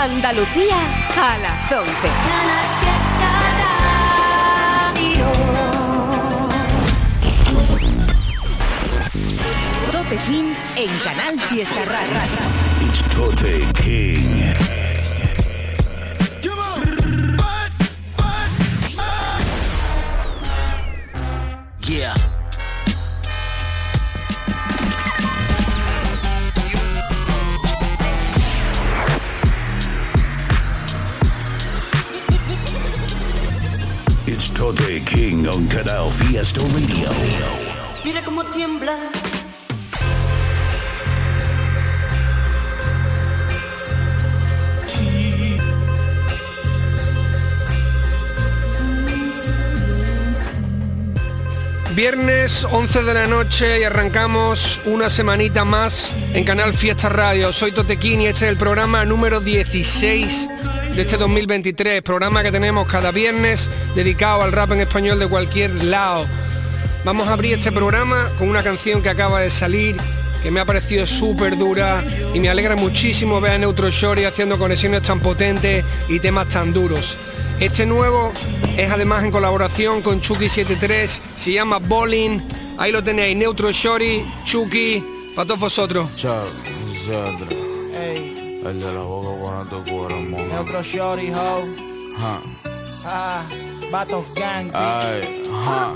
Andalucía a las 11. Tote King en Canal Fiesta Radio. It's Tote King. Fiesta Radio. Mira cómo tiembla. Viernes 11 de la noche y arrancamos una semanita más en Canal Fiesta Radio. Soy Totequín y este es el programa número 16 de este 2023, programa que tenemos cada viernes dedicado al rap en español de cualquier lado. Vamos a abrir este programa con una canción que acaba de salir, que me ha parecido súper dura y me alegra muchísimo ver a Neutro Shorty haciendo conexiones tan potentes y temas tan duros. Este nuevo es además en colaboración con Chucky73, se llama Bowling. Ahí lo tenéis, Neutro Shorty, Chucky, para todos vosotros. El de la boca cuando te cuero. Neutro Shorty Ho. Ja. Ah, Batos Gang, bitch. Ay, ja,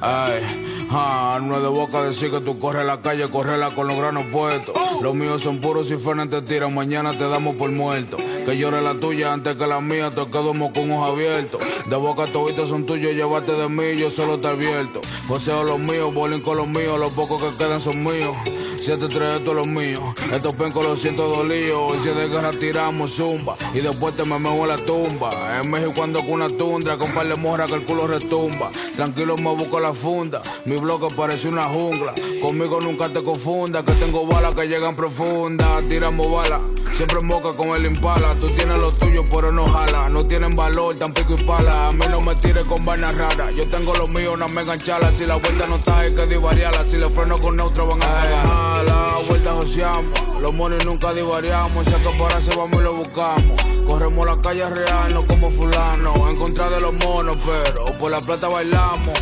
ay, ja. No es de boca decir que tú corres la calle, correla con los granos puestos. Los míos son puros y Fernan te tiran, mañana te damos por muerto. Que llore la tuya antes que la mía, te quedamos con ojos abiertos. De boca toditos son tuyos, llévate de mí, yo solo te advierto. Joseo los míos, bowling con los míos, los pocos que quedan son míos. Siete tres, esto es lo mío. Estos pencos los siento dolidos. Y si de guerra tiramos zumba. Y después te me en la tumba. En México ando con una tundra. Con par de morra que el culo retumba. Tranquilo me busco la funda. Mi bloque parece una jungla. Conmigo nunca te confunda. Que tengo balas que llegan profundas. Tiramos balas. Siempre moca con el impala. Tú tienes lo tuyo, pero no jala. No tienen valor, tan pico y pala. A mí no me tires con vainas raras. Yo tengo lo mío, una mega enchala. Si la vuelta no está, hay que divariarla. Si le freno con neutro, van a pagar. La vuelta joseamos. Los monos nunca divariamos. Si que pararse, vamos y lo buscamos. Corremos la calle real, no como fulano. En contra de los monos, pero por la plata bailamos.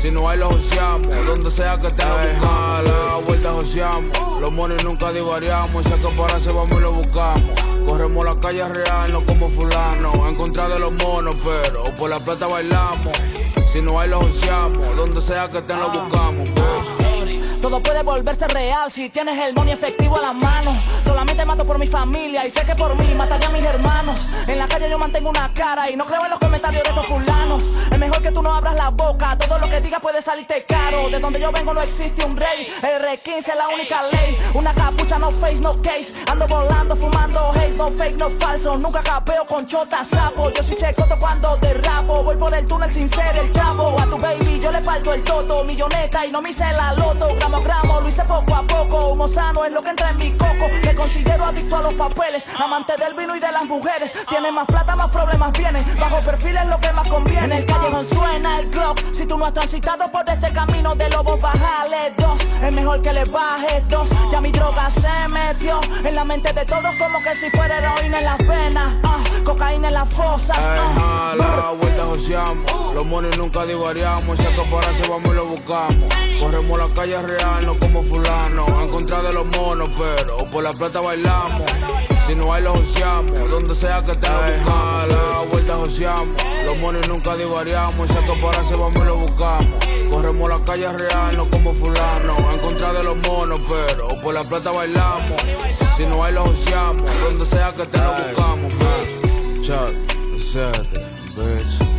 Si no hay, lo joseamos. Donde sea que te buscamos. La vuelta joseamos. Los monos nunca divariamos. Si hay que pararse, vamos y lo buscamos. Corremos la calle real, no como fulano. En contra de los monos, pero por la plata bailamos. Si no hay, lo joseamos. Donde sea que te lo buscamos, bitch. Todo puede volverse real si tienes el money efectivo a la mano. Solamente mato por mi familia y sé que por mí mataría a mis hermanos. En la calle yo mantengo una cara y no creo en los comentarios de estos fulanos. Es mejor que tú no abras la boca, todo lo que digas puede salirte caro. De donde yo vengo no existe un rey, el R15 es la única ley. Una capucha, no face, no case. Ando volando, fumando haze, no fake, no falso. Nunca capeo con chota sapo. Yo soy checoto cuando derrapo. Voy por el túnel sin ser el chavo. A tu baby yo le parto el toto, milloneta y no me hice la loto. Gramo a gramo, lo hice poco a poco. Humo sano es lo que entra en mi coco. Me considero adicto a los papeles, amante del vino y de las mujeres. Tiene más plata, más problemas vienen. Bajo perfil es lo que más conviene. En el callejón suena el clock. Si tú no has transitado por este camino de lobos, bájale dos. Es mejor que le bajes dos. Ya mi droga se metió en la mente de todos como que si fuera heroína en las venas. ah, cocaína en las fosas. Ay, la vuelta joseamos. Los monos nunca divariamos. Si que pararse, vamos y lo buscamos. Corremos la calle real, no como fulano. En contra de los monos, pero por la plata bailamos. Si no hay, lo joseamos. Donde sea que te lo buscamos. La vuelta joseamos. Los monos nunca divariamos. Si hay que pararse, vamos y lo buscamos. Corremos la calle real, no como fulano. En contra de los monos, pero por la plata bailamos. Si no hay, lo joseamos. Donde sea que te lo buscamos, man. Chuck, Zedra, bitch.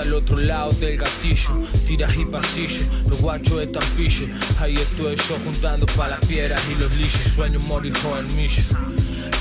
A la muerte al otro lado del gatillo. Tiras y pasillo, los guachos están pillos. Ahí estoy yo juntando pa' las piedras y los lillos. Sueño morir joven millo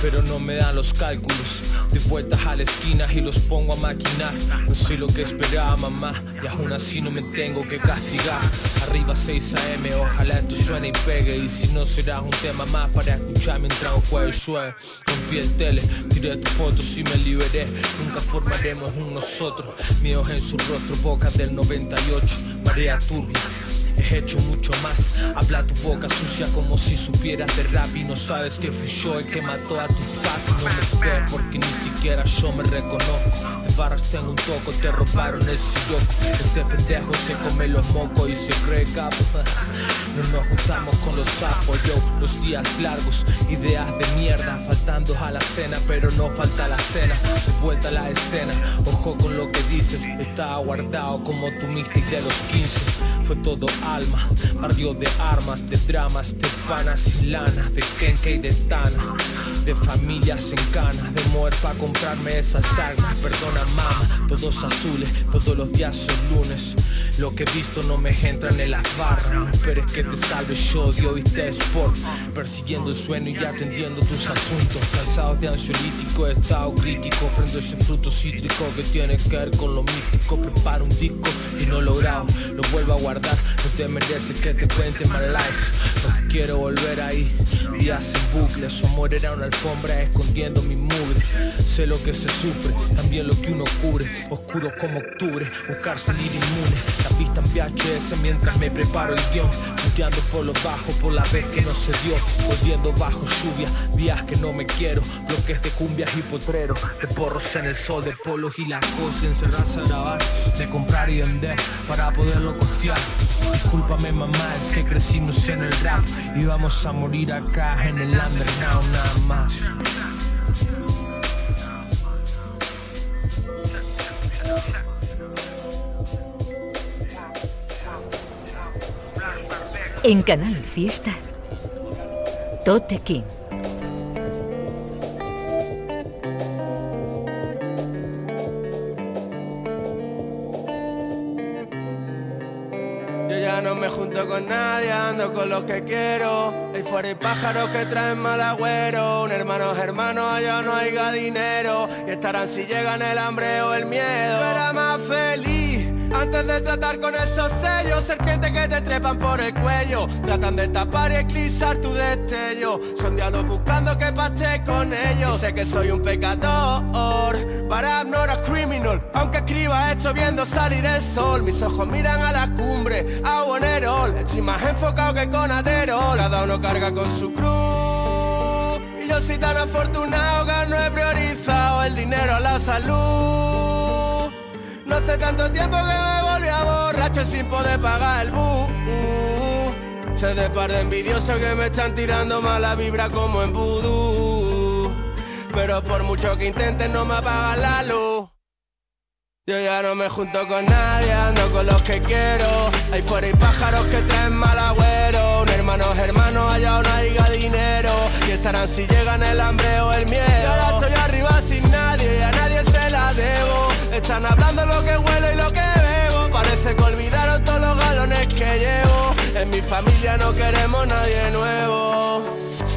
pero no me dan los cálculos. De vueltas a la esquina y los pongo a maquinar. No sé lo que esperaba mamá y aún así no me tengo que castigar. Arriba 6 AM, ojalá esto suene y pegue. Y si no será un tema más para escuchar mientras un jueves llueve. Rompí el tele, tiré tus fotos y me liberé. Nunca formaremos un nosotros. Míos en su rostro, boca del 98 Marea turbia hecho mucho más, habla tu boca sucia como si supieras de rap y no sabes que fui yo el que mató a tu papi No me sé porque ni siquiera yo me reconozco barras tengo un toco, te robaron el siroco Ese pendejo se come los mocos y se cree capo. No nos juntamos con los sapos, yo Los días largos, ideas de mierda Faltando a la cena, pero no falta la cena De vuelta a la escena, ojo con lo que dices Estaba guardado como tu mystic de los 15 fue todo alma, barrio de armas, de dramas, de panas y lana, de kenke y de tana, de familias en cana, de muerte para comprarme esas armas, perdona todos azules, todos los días son lunes. Lo que he visto no me entra en las barras No esperes que te salve yo, Dios viste sport Persiguiendo el sueño y atendiendo tus asuntos. Cansados de ansiolítico, estado crítico. Prendo ese fruto cítrico que tiene que ver con lo místico. Preparo un disco y no logrado Lo vuelvo a guardar, no te mereces que te cuente my life. No quiero volver ahí, días en bucles O morir a una alfombra escondiendo mi mugre. Sé lo que se sufre, también lo que uno cubre. Oscuro como octubre, buscar salir inmune pista en VHS mientras me preparo el guion. Puteando por lo bajo por la vez que no se dio. Volviendo bajo lluvia, días que no me quiero. Bloques de cumbias y potreros De porros en el sol, de polos y las cosas Encerrarse a grabar, de comprar y vender Para poderlo costear. Discúlpame mamá, es que crecimos en el rap. Y vamos a morir acá en el underground nada más En Canal Fiesta, Tote King. Yo ya no me junto con nadie, ando con los que quiero. Ahí fuera hay pájaros que traen mal agüero. Un hermano es hermano, allá no haya dinero. Y estarán si llegan el hambre o el miedo. Yo era más feliz antes de tratar con esos sellos, serpientes que te trepan por el cuello, tratan de tapar y eclipsar tu destello. Son diablos buscando que pache con ellos. Sé que soy un pecador, para no eres criminal. Aunque escriba hecho viendo salir el sol, mis ojos miran a la cumbre, a Bonerol. Estoy más enfocado que con Adero, la da uno carga con su cruz. Y yo soy tan afortunado que no he priorizado el dinero, la salud. No hace tanto tiempo que me volví a borracho sin poder pagar el bus. Sé de par de envidiosos que me están tirando mala vibra como en vudú. Pero por mucho que intenten no me apagan la luz. Yo ya no me junto con nadie, ando con los que quiero. Ahí fuera hay pájaros que traen mal agüero. Un hermano es hermano, allá no haya dinero. Y estarán si llegan el hambre o el miedo. Y ahora estoy arriba Están hablando lo que huelo y lo que bebo. Parece que olvidaron todos los galones que llevo. En mi familia no queremos nadie nuevo.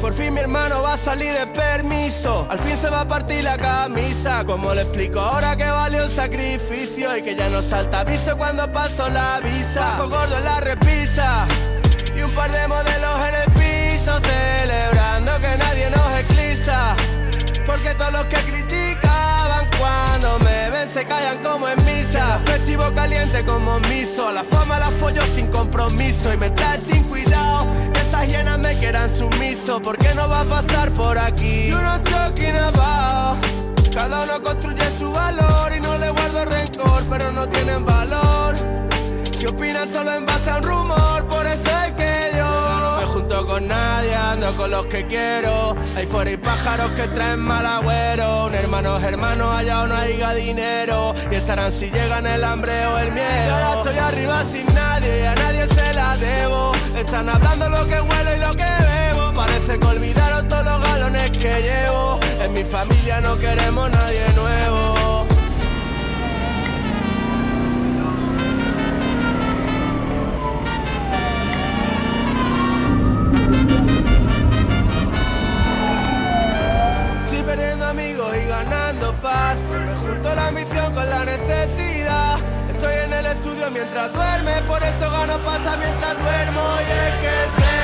Por fin mi hermano va a salir de permiso. Al fin se va a partir la camisa. Como le explico ahora que vale un sacrificio y que ya no salta aviso cuando paso la visa. Bajo gordo en la repisa y un par de modelos en el piso celebrando que nadie nos eclipsa. Porque todos los que ven se callan como en misa. Festivo caliente como miso. La fama la follo sin compromiso y me trae sin cuidado. Esas hienas me quieran sumiso. porque no va a pasar por aquí? You know talking about. Cada uno construye su valor y no le guardo rencor, pero no tienen valor. Si opinan solo en base a un rumor, por eso es con nadie, ando con los que quiero. Ahí fuera hay pájaros que traen mal agüero. Un hermano es hermano, allá no haya dinero. Y estarán si llegan el hambre o el miedo. Ahora estoy arriba sin nadie, a nadie se la debo. Están hablando lo que huelo y lo que bebo. parece que olvidaron todos los galones que llevo. En mi familia no queremos nadie nuevo. Me junto la ambición con la necesidad. Estoy en el estudio mientras duerme, por eso gano pasta mientras duermo. Y es que sé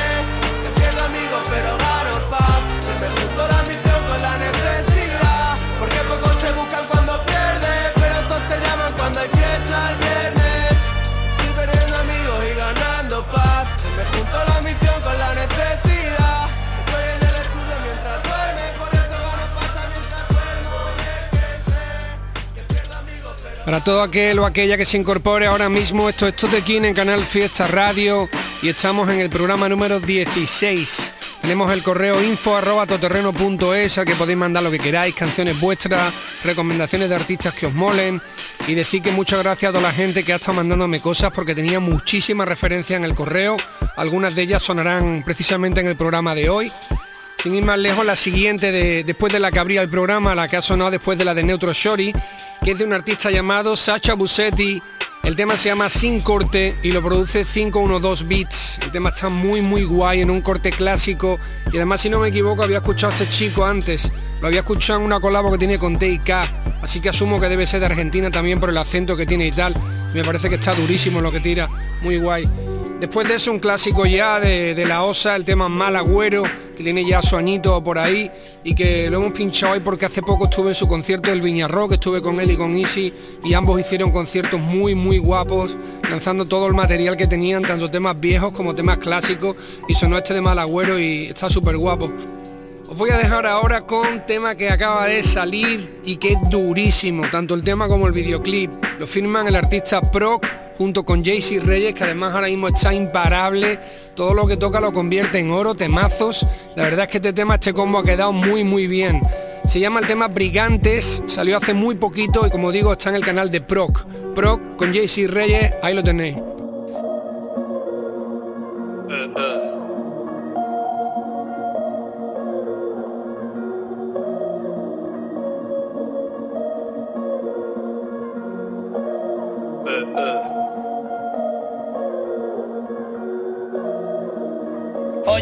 que pierdo amigos, pero gano paz. Me junto la ambición con la necesidad. Porque pocos te buscan cuando Para todo aquel o aquella que se incorpore ahora mismo, esto es Totequín en Canal Fiesta Radio y estamos en el programa número 16. Tenemos el correo info arroba toterreno.es al que podéis mandar lo que queráis, canciones vuestras, recomendaciones de artistas que os molen y decir que muchas gracias a toda la gente que ha estado mandándome cosas porque tenía muchísimas referencias en el correo. Algunas de ellas sonarán precisamente en el programa de hoy. Sin ir más lejos, la siguiente de, después de la que abría el programa, la que ha sonado después de la de Neutro Shorty, que es de un artista llamado Sacha Busetti. El tema se llama Sin Corte y lo produce 512 Beats. El tema está muy muy guay en un corte clásico y además si no me equivoco había escuchado a este chico antes. Lo había escuchado en una colabo que tiene con TIK, así que asumo que debe ser de Argentina también por el acento que tiene y tal. Me parece que está durísimo lo que tira, muy guay. Después de eso un clásico ya de, de la OSA, el tema Mal Agüero, que tiene ya su añito por ahí y que lo hemos pinchado hoy porque hace poco estuve en su concierto del Viña Rock, estuve con él y con Easy y ambos hicieron conciertos muy muy guapos, lanzando todo el material que tenían, tanto temas viejos como temas clásicos y sonó este de Mal Agüero y está súper guapo. Os voy a dejar ahora con tema que acaba de salir y que es durísimo, tanto el tema como el videoclip. Lo firman el artista Proc junto con Jaycee Reyes, que además ahora mismo está imparable. Todo lo que toca lo convierte en oro, temazos. La verdad es que este tema, este combo ha quedado muy muy bien. Se llama el tema Brigantes, salió hace muy poquito y como digo está en el canal de Proc. Proc con Jaycee Reyes, ahí lo tenéis.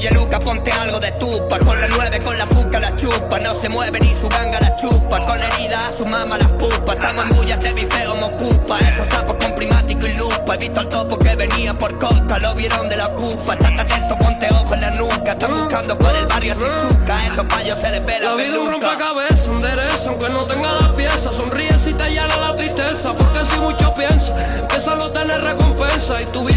Oye Luca, ponte algo de tupa Con la nueve, con la fuca la chupa. No se mueve ni su ganga la chupa. Con la herida a su mamá las pupa. Estamos en bullas de bifeo mocupa Esos sapos con primático y lupa. He visto al topo que venía por costa Lo vieron de la ocupa Estate atento, ponte ojo en la nuca. Están buscando por el barrio Shizuka Esos payos se les ve la La vida un rompecabezas, un derecho, aunque no tenga las piezas. Sonríe si te llana la tristeza, porque si mucho piensa, empieza a no tener recompensa. Y tu vida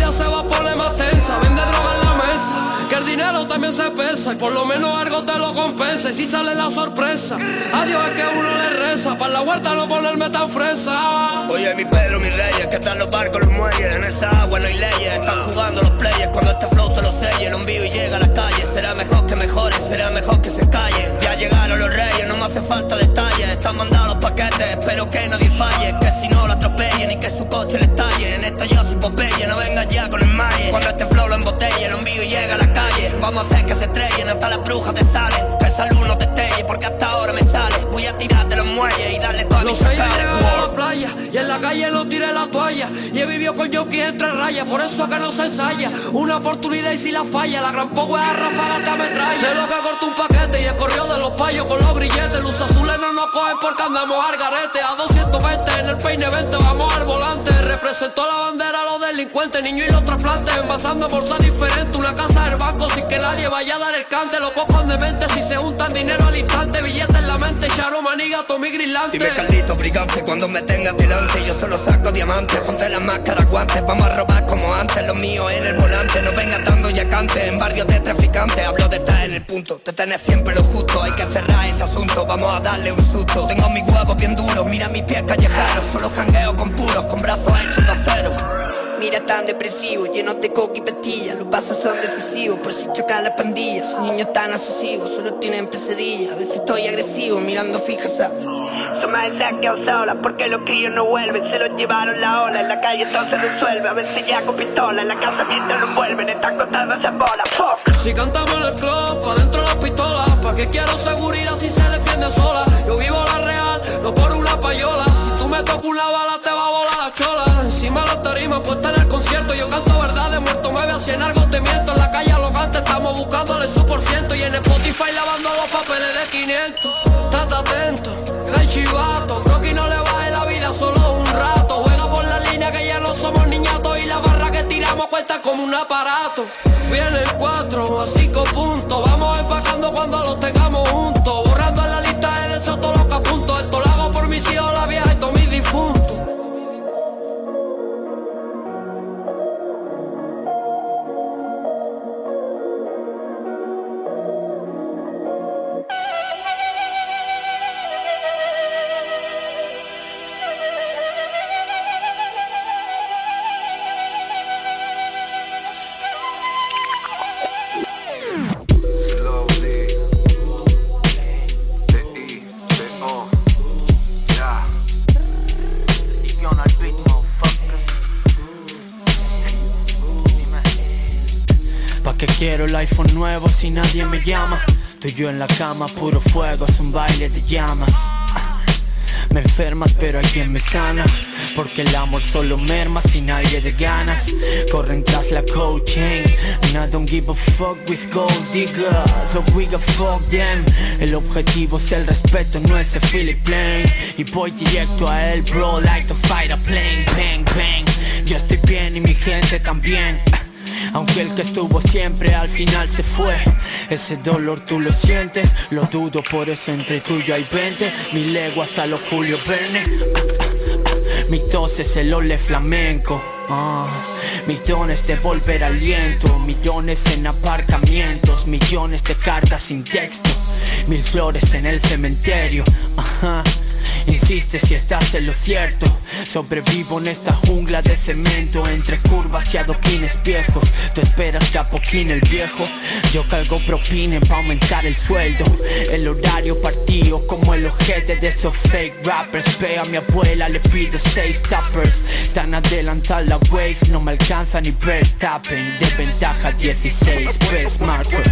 dinero también se pesa y por lo menos algo te lo compensa. Y si sale la sorpresa, adiós es que uno le reza, para la huerta no ponerme tan fresa. Oye, mi Pedro, mis reyes, que están los barcos, los muelles. En esa agua no hay leyes, están jugando los players. Cuando este flow te lo selle, lo envío y llega a la calle. Será mejor que mejore, será mejor que se calle. Ya llegaron los reyes, no me hace falta Están mandando los paquetes, espero que nadie falle. Que si no lo atropellen y que su coche le estalle. En esto yo soy Popeye, no vengas ya con el malle. Cuando este flow lo embotelle, lo envío y llega a la calle. Vamos a hacer que se estrellen, hasta las brujas te salen. Que salud no te estelle, porque hasta ahora me sale. Voy a tirar de los muelles y darle toda mi a la playa y en la calle no tiré la toalla. Y he vivido con Jockey entre rayas, por eso que no se ensaya. Una oportunidad y si la falla, la gran poco es ráfaga te ametralla. Sé lo que cortó un paquete y el corrió de los payos con los grilletes. Luz azules no nos cogen porque andamos al garete. A 220 en el peine 20 vamos al volante. Representó la bandera a los delincuentes, niños y los trasplantes. Envasando bolsa diferente, una casa del banco sin que nadie vaya a dar el cante. Los cocos de mente si se juntan dinero al instante. Billetes en la mente, Charo Maniga, Tommy Grillante. Dime Carlito brigante cuando me tengas delante Yo solo saco diamantes, ponte las máscaras, guantes Vamos a robar como antes, lo mío en el volante No vengas dando ya cante en barrios de traficantes Hablo de estar en el punto, de tener siempre lo justo Hay que cerrar ese asunto, vamos a darle un Tengo mis huevos bien duros, mira mis pies callejeros Solo jangueo con puros, con brazos hechos de acero. Mira tan depresivo, lleno de coca y pastilla Los pasos son decisivos, por si chocan las pandillas Son niños tan asesivos, solo tienen pesadillas. A veces estoy agresivo, mirando fija, ¿sabes? Se ha quedado sola porque los críos no vuelven Se los llevaron la ola, en la calle todo se resuelve A veces ya con pistola, en la casa mientras lo envuelven Están contando esas bolas, fuck. Si cantamos en el club, pa' dentro las pistolas ¿Pa' qué quiero seguridad si se defiende sola? Yo vivo la real, no por una payola. Si tú me tocas una bala te va a volar la chola. Encima la tarima puesta en el concierto Yo canto verdad de muerto, me veo en En la calle a los estamos buscándole su por ciento Y en Spotify lavando los papeles de 500 Trata atento, el chivato Creo no le baje la vida solo un rato. Juega por la línea que ya no somos niñatos Y la barra que tiramos cuenta como un aparato. Viene el 4 a 5 puntos Vamos empacando cuando los tengamos juntos Quiero el iPhone nuevo si nadie me llama. Tú y yo en la cama, puro fuego, es un baile de llamas. Me enfermas pero hay quien me sana. Porque el amor solo merma sin aire de ganas Corren tras la coaching And I don't give a fuck with gold diggers. So we go fuck them. El objetivo es el respeto, no ese Philip Plane Y voy directo a él bro like to fight a plane. Bang bang. Yo estoy bien y mi gente también aunque el que estuvo siempre al final se fue. Ese dolor tú lo sientes, lo dudo por eso entre tuyo hay 20 Mil leguas a los Julio Verne. Ah, ah, ah. Mi tos es el ole flamenco. Millones de volver aliento. Millones en aparcamientos Millones de cartas sin texto. Mil flores en el cementerio Insiste si estás en lo cierto. Sobrevivo en esta jungla de cemento Entre curvas y adoquines viejos. Tú esperas que el viejo. Yo calgo propinen pa' aumentar el sueldo. El horario partido como el ojete de esos fake rappers. Ve a mi abuela, le pido seis tappers Tan adelantada la wave, no me alcanza ni Verstappen De ventaja 16, best marker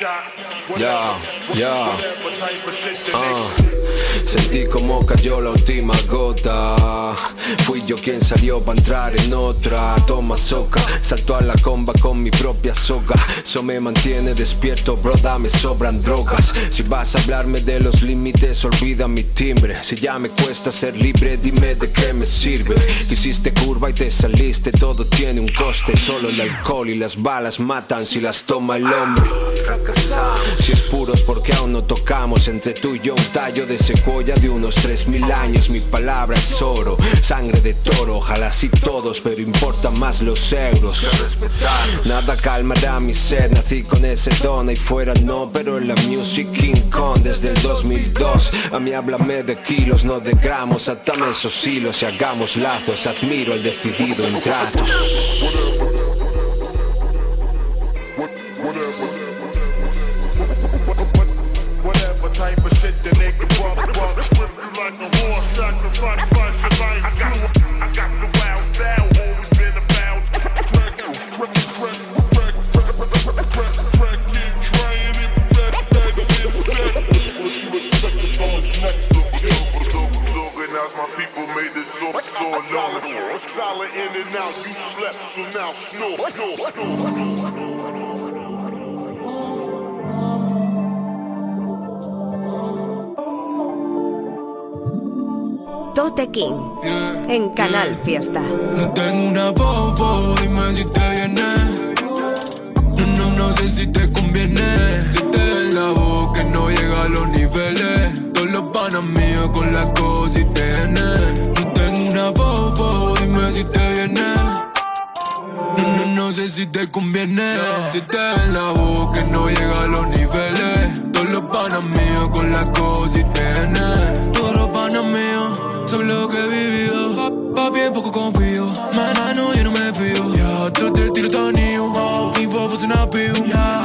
Ya, ya. Ah. Sentí como cayó la última gota. Fui yo quien salió para entrar en otra. Toma soca, salto a la comba con mi propia soga. Eso me mantiene despierto, bro, me sobran drogas. Si vas a hablarme de los límites, olvida mi timbre. Si ya me cuesta ser libre, dime de qué me sirves. Hiciste curva y te saliste, todo tiene un coste. Solo el alcohol y las balas matan si las toma el hombre. Si es puros porque aún no tocamos Entre tú y yo un tallo de secuoya de unos 3000 años Mi palabra es oro, sangre de toro Ojalá sí todos, pero importan más los euros. Nada calmará mi sed Nací con ese don y fuera no Pero en la music King Kong desde el 2002 A mí háblame de kilos, no de gramos Atame esos hilos y hagamos lazos Admiro el decidido en tratos King en Canal Fiesta. No tengo una bobo, dime si te viene. No, no, no sé si te conviene. Si te en la boca no llega a los niveles. Todos los panas míos con la cosa y te No tengo una bobo, dime si te viene. No, no, no sé si te conviene. Si te en la boca no llega a los niveles. Todos los panas míos con la cosa y panas sobre lo que he vivido. Papi, en poco confío. Manano, yo no me fío. Ya, tú te tiro tu anillo. Tipo, fuiste una piu.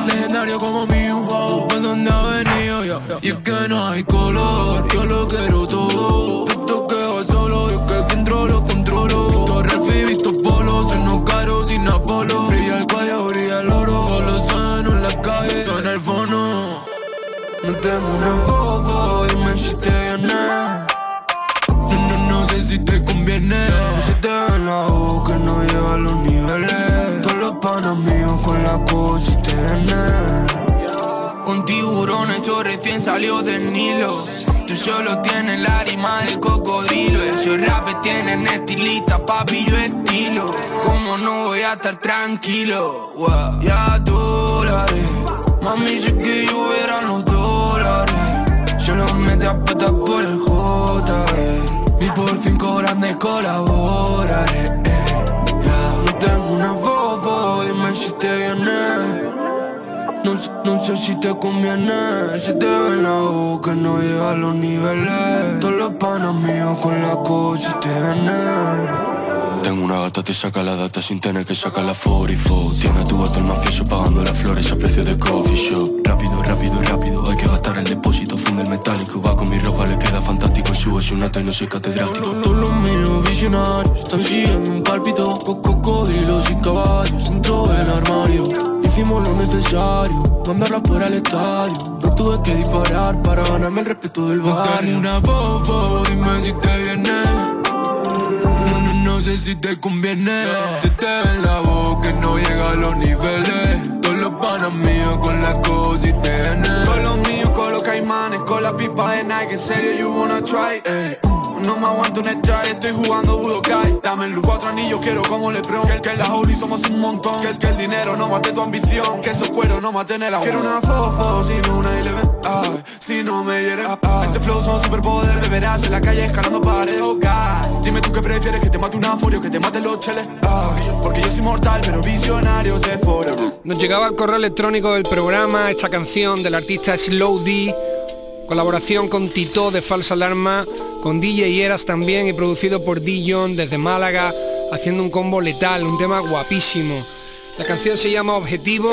Legendario como mío. ¿Por dónde ha venido? Y es que no hay color. Yo lo quiero todo. Esto que va solo. Yo que el centro lo controlo. Mi torre, el fibito, polo. Sueno caro sin apolo. Brilla el cuello, brilla el oro. Solo sueno en la calle. Suena el fono. No tengo una bobo. Dime si con la viene. Un tiburón hecho recién salió del Nilo. Tú solo tienes la rima de cocodrilo. Esos rapes tienen estilista, papi, yo estilo. ¿Cómo no voy a estar tranquilo? Wow. Ya dólares. Mami, sé que yo verán los dólares. Solo me te apuestas por el J. Y por cinco grandes colaboraré. eh. No tengo una bobo, No, sé- no sé si te conviene. Si te ve en la boca no llega a los niveles. Todos los panas míos con la cosa te viene Tengo una gata, te saca la data sin tener que sacar la 44 Tiene a tu gato el mafioso pagando las flores a precio de coffee shop. Rápido, rápido, rápido, hay que gastar el depósito. Funde el metálico, va con mi ropa, le queda fantástico Sube su nata y no soy catedrático visionarios Están siguiendo un palpito Con cocodrilos y caballos Dentro del armario. Hicimos lo necesario Mandarla fuera al estadio. No tuve que disparar Para ganarme el respeto del barrio. una bobo Dime si te viene. No, no, no sé si te conviene. Se te ve en la boca no llega a los niveles. Todos los panas míos con la cosa y te viene. Con los míos, con los caimanes, con la pipa de Nike, en serio you wanna try, eh. No me aguanto un strike, estoy jugando Budokai. Dame el luz cuatro anillos, quiero como Lebron Que, que en la Holy somos un montón. Que, que el dinero no mate tu ambición. Que esos cueros no maten el agua Quiero una fofo, sin una eleven Si no me hieren, ay. Este flow son superpoder Me verás en la calle escalando paredes, oh Dime tú qué prefieres, que te mate un aforio Que te mate los cheles. Porque yo soy mortal, pero visionario de forever Nos llegaba el correo electrónico del programa esta canción del artista Slow D, colaboración con Tito de Falsa Alarma, con DJ Eras también y producido por D. John desde Málaga, haciendo un combo letal, un tema guapísimo. La canción se llama Objetivo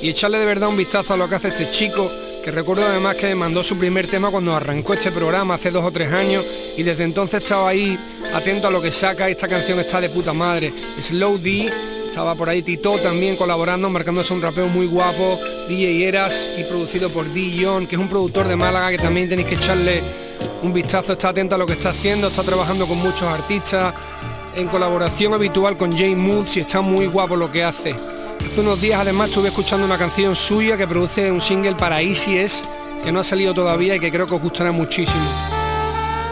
y echarle de verdad un vistazo a lo que hace este chico, que recuerdo además que mandó su primer tema cuando arrancó este programa hace dos o tres años y desde entonces estaba ahí atento a lo que saca, esta canción está de puta madre. Slow D estaba por ahí Tito también colaborando, marcándose un rapeo muy guapo, DJ Eras y producido por D. John, que es un productor de Málaga que también tenéis que echarle un vistazo, está atento a lo que está haciendo, está trabajando con muchos artistas, en colaboración habitual con Jay Moods y está muy guapo lo que hace. Hace unos días además estuve escuchando una canción suya que produce un single para Easy S, que no ha salido todavía y que creo que os gustará muchísimo.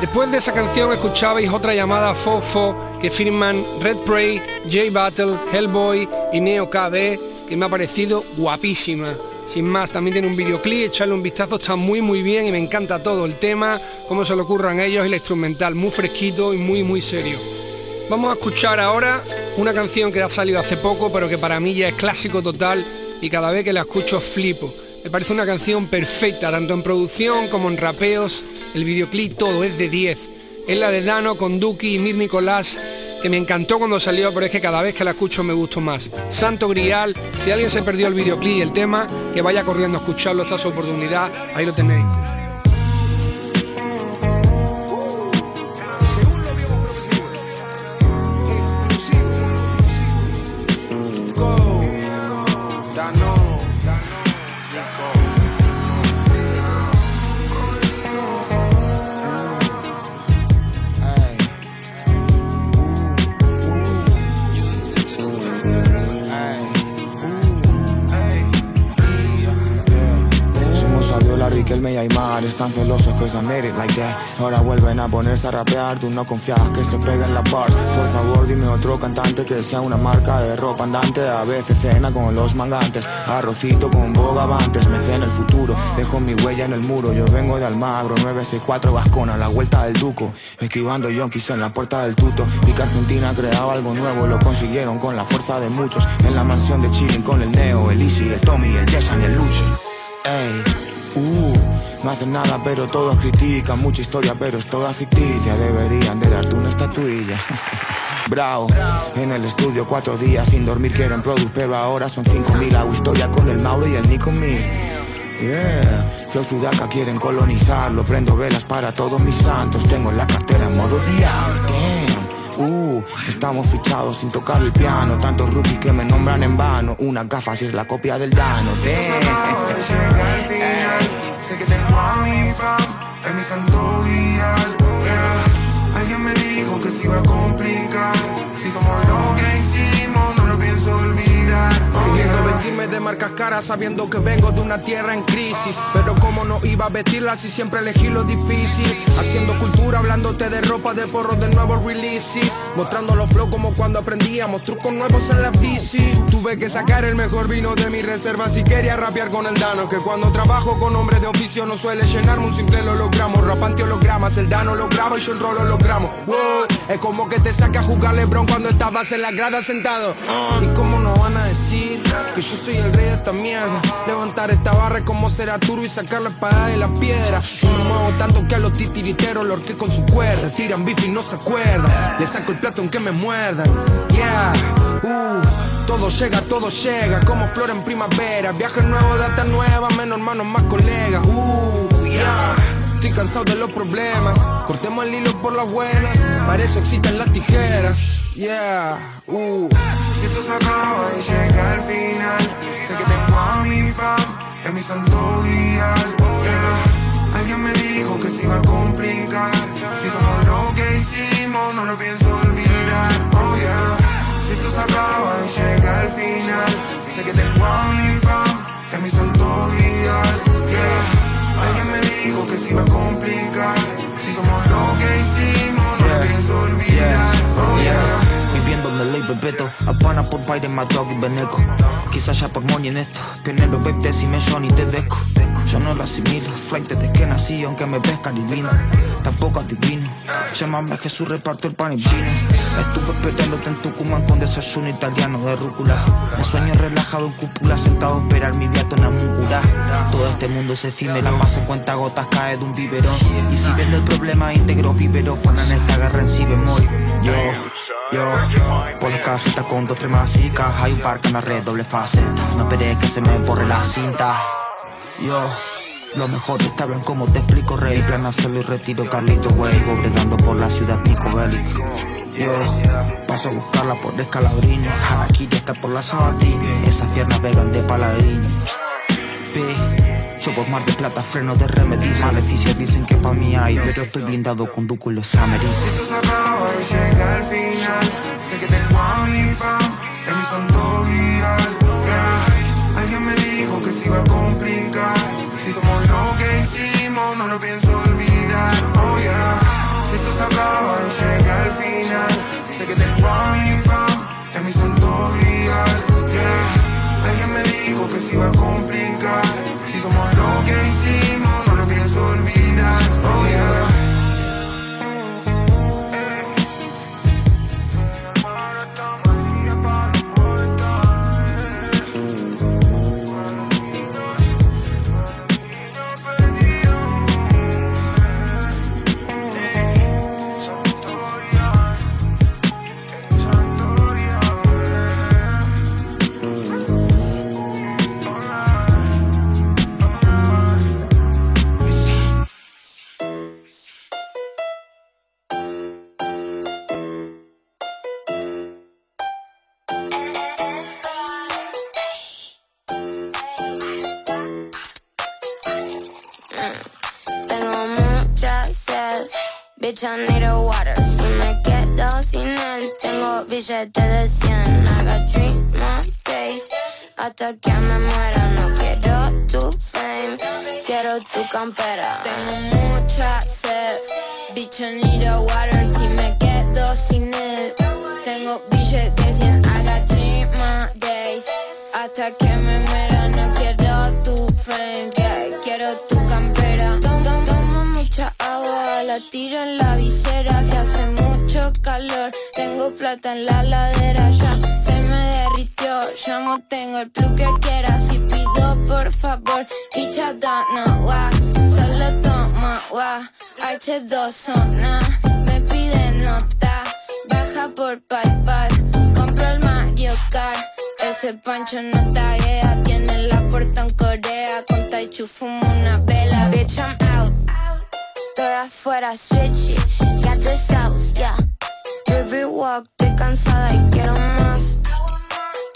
Después de esa canción escuchabais otra llamada Fofo que firman Red Prey, J Battle, Hellboy y Neo KB que me ha parecido guapísima. Sin más, también tiene un videoclip, echarle un vistazo, está muy muy bien y me encanta todo el tema, cómo se le ocurran ellos y la instrumental, muy fresquito y muy muy serio. Vamos a escuchar ahora una canción que ha salido hace poco, pero que para mí ya es clásico total y cada vez que la escucho flipo. Me parece una canción perfecta, tanto en producción como en rapeos, el videoclip todo es de 10. Es la de Dano con Duki y Mir Nicolás, que me encantó cuando salió, pero es que cada vez que la escucho me gustó más. Santo Grial, si alguien se perdió el videoclip y el tema, que vaya corriendo a escucharlo, esta es su oportunidad, ahí lo tenéis. Riquelme y Aymar Están celosos cause I made like that. Ahora vuelven a ponerse a rapear Tú no confías que se peguen las bars. Por favor dime otro cantante que sea una marca de ropa andante. A veces cena con los mangantes Arrocito con bogavantes. Me cena el futuro Dejo mi huella en el muro. Yo vengo de Almagro 964 Vascona a La vuelta del Duco. Esquivando yonkis en la puerta del tuto. Vi que Argentina creaba algo nuevo Lo consiguieron con la fuerza de muchos. En la mansión de Chile con el Neo, el Easy, el Tommy, el Jason y el Lucho. Uh, no hacen nada pero todos critican. Mucha historia pero es toda ficticia. Deberían de darte una estatuilla. Bravo, en el estudio cuatro días sin dormir quieren product Pero ahora son cinco mil. Hago historia con el Mauro y el Nico Me Yeah, Flow Sudaca quieren colonizarlo. Prendo velas para todos mis santos. Tengo la cartera en modo diablo Uh, estamos fichados sin tocar el piano. Tantos rookies que me nombran en vano. Una gafa si es la copia del Dano Sé que tengo a mi fam en mi santo grial Alguien me dijo que se iba a complicar. Si somos lo que vestirme de marcas caras sabiendo que vengo de una tierra en crisis. Pero como no iba a vestirla si siempre elegí lo difícil. Haciendo cultura, hablándote de ropa, de porros, de nuevos releases. Mostrando los flow como cuando aprendíamos trucos nuevos en la bici. Tuve que sacar el mejor vino de mi reserva si quería rapear con el Dano. Que cuando trabajo con hombres de oficio no suele llenarme un simple hologramo. Rapante hologramas, el Dano lo graba y yo el rolo hologramo. Wow, Es como que te saca a jugar Lebron cuando estabas en la grada sentado. ¿Y cómo no van a decir que yo soy el rey de esta mierda? Levantar esta barra como ser Arturo y sacar la espada de la piedra. Yo me muevo tanto que a los titiriteros lo horqué con su cuerda. Tiran bifi y no se acuerdan. Le saco el plato aunque me muerdan. Yeah, uh, todo llega, todo llega Como flor en primavera. Viaje nuevo, data nueva Menos hermanos, más colegas. Uh, yeah. Estoy cansado de los problemas. Cortemos el hilo por las buenas. Para eso existen las tijeras Yeah, uh. Si esto se acaba y llega al final Sé que tengo a mi fam en mi santo grial yeah. Alguien me dijo que se iba a complicar. Si somos lo que hicimos no lo pienso olvidar. Oh yeah. Si esto se acaba y llega al final Sé que tengo a mi fam en mi santo grial yeah. Alguien me dijo que se iba a complicar. Si somos lo que hicimos Viviendo en ley Bebeto Apana por baile, my dog y Beneco. Quizás ya por money en esto. Pionero, babe, decime Johnny, te deco Yo no lo asimilo. Flight desde que nací Aunque me ves adivino Tampoco adivino. Llámame Jesús, reparto el pan y vino. Estuve esperándote en Tucumán Con desayuno italiano de rúcula. Me sueño relajado en cúpula Sentado a esperar mi viato en Amungura Todo este mundo es efímero. Más en cuenta gotas cae de un biberón. Y si ven el problema íntegro Vivero. En esta guerra en si bemol Yo yo, por la casita con dos tres masicas Hay un parque en la red, doble faceta No esperé que se me borre la cinta. Yo, lo mejor está bien como te explico Rey, plan hacerlo y retiro Carlito Way Sigo bregando por la ciudad Nico Bellic Yo, paso a buscarla por Escalabrini Aquí ya está por la Sabatini Esas piernas vegan de paladini P por mar de plata, freno de remedies. Maleficios dicen que pa' mí hay Pero estoy blindado con dúculos Si esto se acaba y llega al final. Sé que tengo a mi fam en mi santo grial yeah. Alguien me dijo que se iba a complicar. Si somos lo que hicimos no lo pienso olvidar. Oh yeah. Si esto se acaba y llega al final. Sé que tengo a mi fam en mi santo grial yeah. Alguien me dijo que se iba a complicar a water. Si me quedo sin él, tengo billetes de 100 I got three more days, hasta que me muera. No quiero tu fame, quiero tu campera. Tengo mucha sed, bitch I need a water en la visera Si hace mucho calor, tengo plata en la ladera Ya se me derritió, ya no tengo el plus que quiera Si pido por favor, don't know why Solo toma, why H2 zona, me pide nota Baja por PayPal. Compro el Mario Kart. Ese pancho no taguea. Tiene la puerta en Corea. Con Taichu fumo afuera, switchy. Got the sauce, yeah. Baby walk, estoy cansada y quiero más.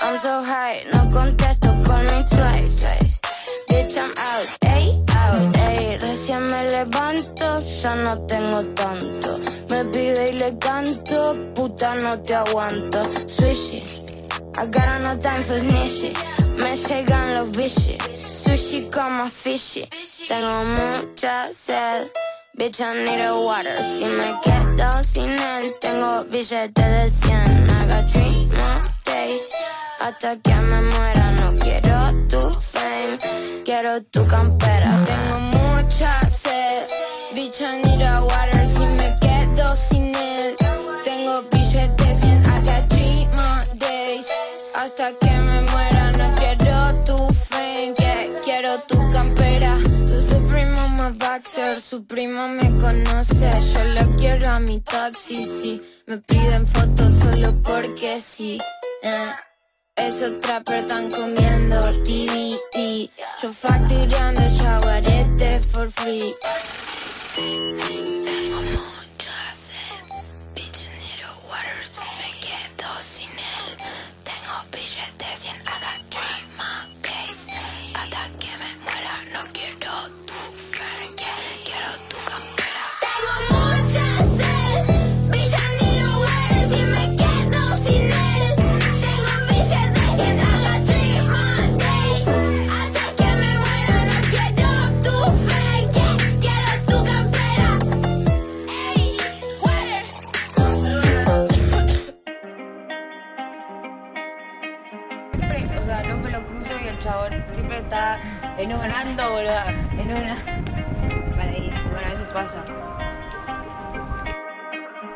I'm so high, no contesto, call me twice, twice. Bitch, I'm out, ey, out, ey. Recién me levanto, ya no tengo tanto. Me pide y le canto, puta no te aguanto. Swishy, I got no time for snitchy. Me llegan los bichis, sushi como fishy. Tengo mucha sed. Bitch, I need a water. Si me quedo sin él, tengo billetes de 100. I got three more days. Hasta que me muera, no quiero tu fame. Quiero tu campera. Tengo mucha sed. Bitch, I need a water. Si me quedo sin él, su primo me conoce. Yo lo quiero a mi taxi, sí. Me piden fotos solo porque sí. eh. Esos trappers están comiendo TVT. Yo facturando shawarete for free.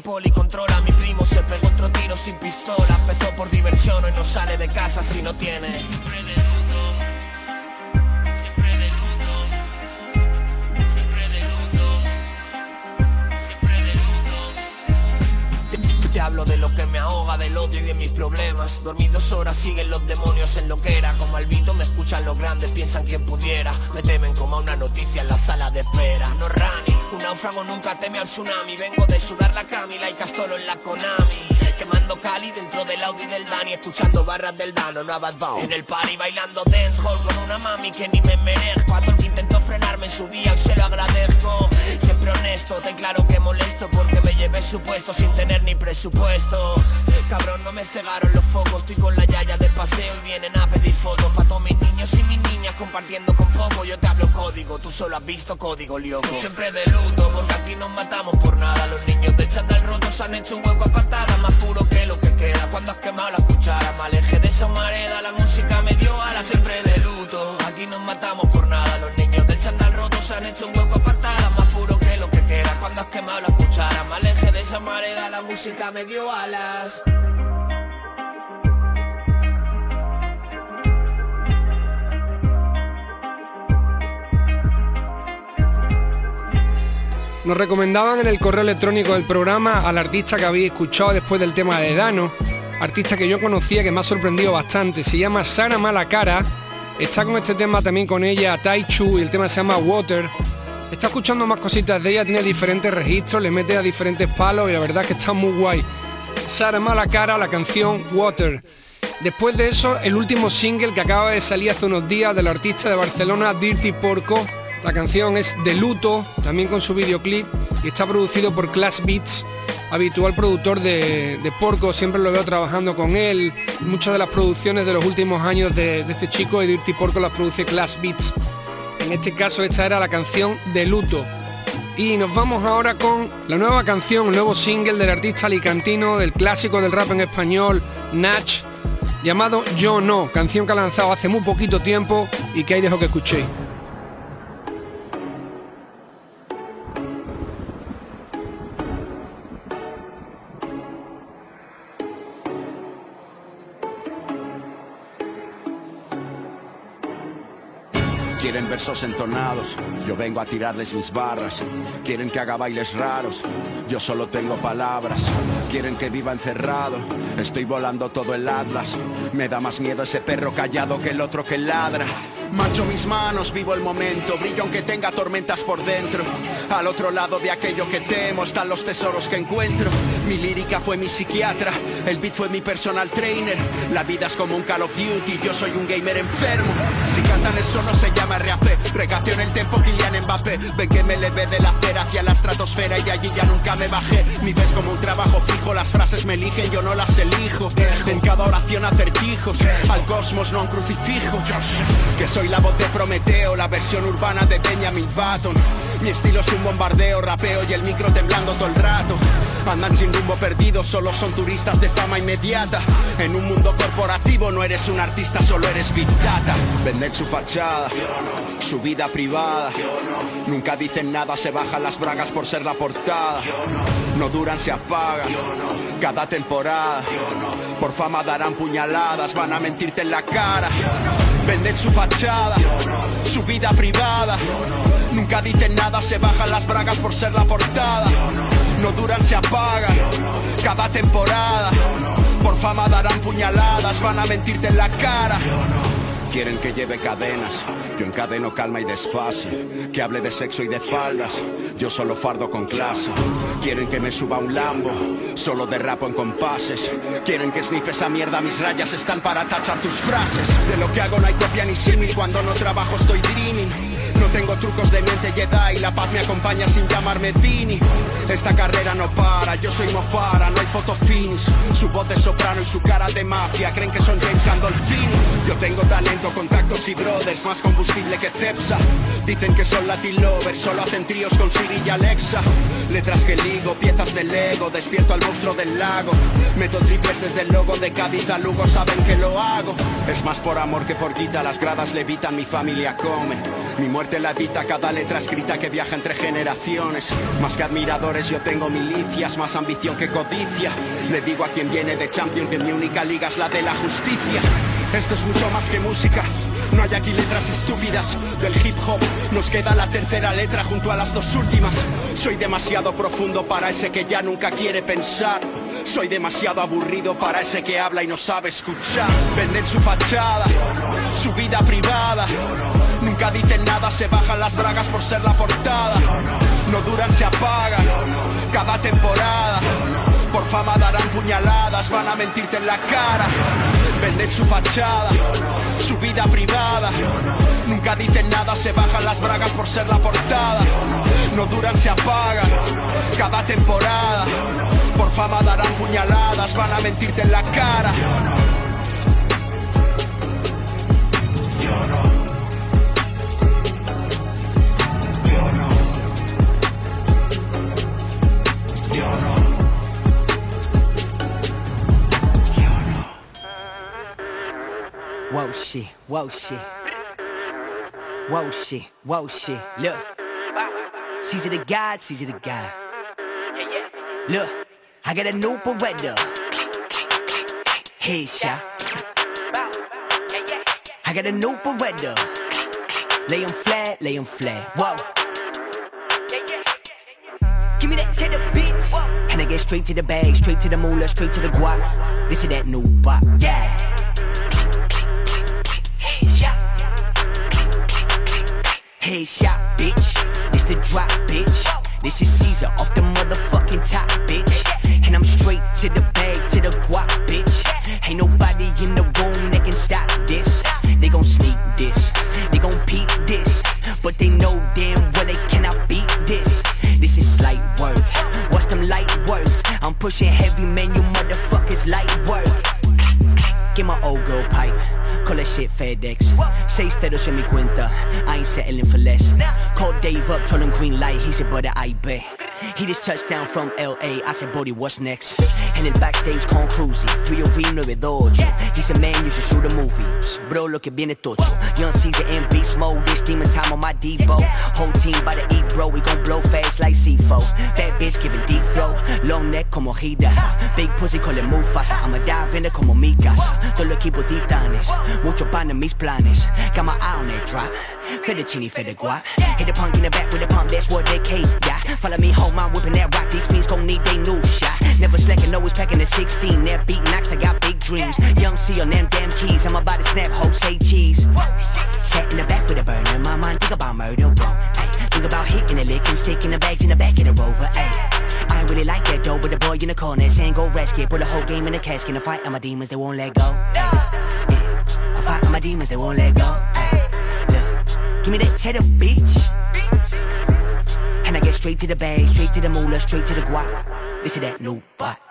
La poli controla Mi primo se pegó otro tiro sin pistola. Empezó por diversión hoy no sale de casa si no tiene. Siempre de luto Siempre de luto Siempre de luto Siempre de luto te, te hablo de lo que me ahoga, del odio y de mis problemas. Dormí dos horas, siguen los demonios en lo que era. Como Albito me escuchan los grandes, piensan quien pudiera. Me temen como a una noticia en la sala de espera. No nunca teme al tsunami. Vengo de sudar la Camila y Castolo en la Konami. Quemando Cali dentro del Audi del Dani Escuchando barras del Dano, no. En el party bailando dancehall con una mami que ni me merezco en su día y se lo agradezco. Siempre honesto, ten claro que molesto Porque me llevé su puesto sin tener ni presupuesto. Cabrón, no me cegaron los focos Estoy con la yaya de paseo y vienen a pedir fotos Pa' todos mis niños y mis niñas compartiendo con poco. Yo te hablo código, tú solo has visto código, lioco Siempre de luto, porque aquí nos matamos por nada. Los niños de chandal rotos han hecho un hueco a patada Más puro que lo que queda cuando has quemado la cuchara. Me de esa mareda, la música me dio ala Siempre de luto, aquí nos matamos por nada. Los niños de chandal rotos han hecho un hueco a patada Más puro que lo que queda cuando has quemado la cuchara. Me alejé de esa mareda, la música me dio alas. Nos recomendaban en el correo electrónico del programa al artista que habéis escuchado después del tema de Dano, artista que yo conocía que me ha sorprendido bastante, se llama Sara Malacara, está con este tema también con ella Taichu y el tema se llama Water. Está escuchando más cositas de ella, tiene diferentes registros, le mete a diferentes palos y la verdad que está muy guay. Sara Malacara, la canción Water. Después de eso, el último single que acaba de salir hace unos días del artista de Barcelona Dirty Porco, La canción es De Luto, también con su videoclip, y está producido por Class Beats, habitual productor de, Porco, siempre lo veo trabajando con él. Muchas de las producciones de los últimos años de, este chico, de Dirty Porco, las produce Class Beats. En este caso esta era la canción De Luto. Y nos vamos ahora con la nueva canción, el nuevo single del artista alicantino, del clásico del rap en español, Natch, llamado Yo No, canción que ha lanzado hace muy poquito tiempo y que ahí dejo que escuchéis. Quieren versos entonados, yo vengo a tirarles mis barras. Quieren que haga bailes raros, yo solo tengo palabras. Quieren que viva encerrado, estoy volando todo el atlas. Me da más miedo ese perro callado que el otro que ladra. Macho mis manos, vivo el momento, brillo aunque tenga tormentas por dentro. Al otro lado de aquello que temo están los tesoros que encuentro. Mi lírica fue mi psiquiatra, el beat fue mi personal trainer. La vida es como un Call of Duty, yo soy un gamer enfermo. Si cantan eso no se llama reapé, regateo en el tempo Kylian Mbappé. Ven que me levé de la acera hacia la estratosfera y de allí ya nunca me bajé. Mi ves como un trabajo fijo, las frases me eligen, yo no las elijo. En cada oración acertijos, al cosmos no un crucifijo. Que soy la voz de Prometeo, la versión urbana de Benjamin Button. Mi estilo es un bombardeo, rapeo y el micro temblando todo el rato. Andan sin rumbo perdido, solo son turistas de fama inmediata. En un mundo corporativo no eres un artista, solo eres big data. Venden su fachada, su vida privada. Nunca dicen nada, se bajan las bragas por ser la portada. No duran, se apagan. Cada temporada. Por fama darán puñaladas, van a mentirte en la cara. Venden su fachada, su vida privada. Nunca dicen nada, se bajan las bragas por ser la portada. No duran, se apagan. Cada temporada. Por fama darán puñaladas, van a mentirte en la cara. Quieren que lleve cadenas, yo encadeno calma y desfase. Que hable de sexo y de faldas, yo solo fardo con clase. Quieren que me suba un lambo, solo derrapo en compases. Quieren que snife esa mierda, mis rayas están para tachar tus frases. De lo que hago no hay copia ni símil, cuando no trabajo estoy dreaming. No tengo trucos de mente Jedi, la paz me acompaña sin llamarme Vini. Esta carrera no para, yo soy Mofara, no hay fotofins. Su voz de soprano y su cara de mafia, creen que son James Gandolfini. Yo tengo talento, contactos y brothers, más combustible que Cepsa. Dicen que son Latin lovers, solo hacen tríos con Siri y Alexa. Letras que ligo, piezas de Lego, despierto al monstruo del lago. Meto triples desde el logo de Cádiz a Lugo, saben que lo hago. Es más por amor que por guita, las gradas levitan, mi familia come. Mi muerte la evita cada letra escrita que viaja entre generaciones. Más que admiradores yo tengo milicias, más ambición que codicia. Le digo a quien viene de Champion que mi única liga es la de la justicia. Esto es mucho más que música, no hay aquí letras estúpidas del hip hop. Nos queda la tercera letra junto a las dos últimas. Soy demasiado profundo para ese que ya nunca quiere pensar. Soy demasiado aburrido para ese que habla y no sabe escuchar. Venden su fachada, su vida privada. Nunca dicen nada, se bajan las bragas por ser la portada. No duran, se apagan. Cada temporada. Por fama darán puñaladas, van a mentirte en la cara. Venden su fachada, su vida privada. Nunca dicen nada, se bajan las bragas por ser la portada. No duran, se apagan. Cada temporada. Por fama darán puñaladas, van a mentirte en la cara. Whoa shit, whoa shit. Whoa shit, whoa shit. Look. Ah, she's the God, she's the God. Look, I got a new Beretta. Headshot. I got a new Beretta. Lay 'em flat, lay 'em flat. Whoa. Give me that cheddar, bitch. And I get straight to the bag, straight to the moolah, straight to the guap. This is that new bop. Yeah. headshot, bitch. This the drop, bitch. This is Caesar off the motherfucking top, bitch. And I'm straight to the bag, to the guap, bitch. Ain't nobody in the room that can stop this. They gon' sneak this, they gon' peep this. But they know damn well they cannot beat this. This is light work, watch them light works. I'm pushing heavy, man, you motherfuckers light work pipe. Call that shit FedEx. Seis ceros en mi cuenta. I ain't settling for less. Called Dave up, told him green light. He said, brother, I bet. He just touched down from LA. I said, Bodie, what's next? And then backstage con Cruzy, frío V98. He said, man, you should shoot a movie. Bro, lo que viene tocho. Young Caesar in beast mode. This demon time on my Devo. Whole team by the E, bro. We gon' blow fast like C4. Bad bitch giving deep throw. Long neck como Hida. Big pussy call it Mufasa. I'ma dive in it como Mikasa. Todo equipo titanes. Mucho pan en mis planes. Got my eye on that drop. Fettuccine the guap. Hit the punk in the back with the pump, that's what they came. Yeah, follow me home, I'm whipping that rock. These fiends gon' need they new shot. Never slacking, always packing the 16. That beat knocks, I got big dreams. Young C on them damn keys, I'm about to snap, ho, say cheese. Sat in the back with a burner, in my mind think about murder, whoa. Ay, think about hitting the lick and sticking the bags in the back of the rover, ay. I really like that though, but the boy in the corner saying go rescue, put the whole game in the casket and fight on my demons, they won't let go. Yeah. I fight on my demons, they won't let go. Ay, look, give me that cheddar, bitch. And I get straight to the bag, straight to the moolah, straight to the guap. This is that new bot.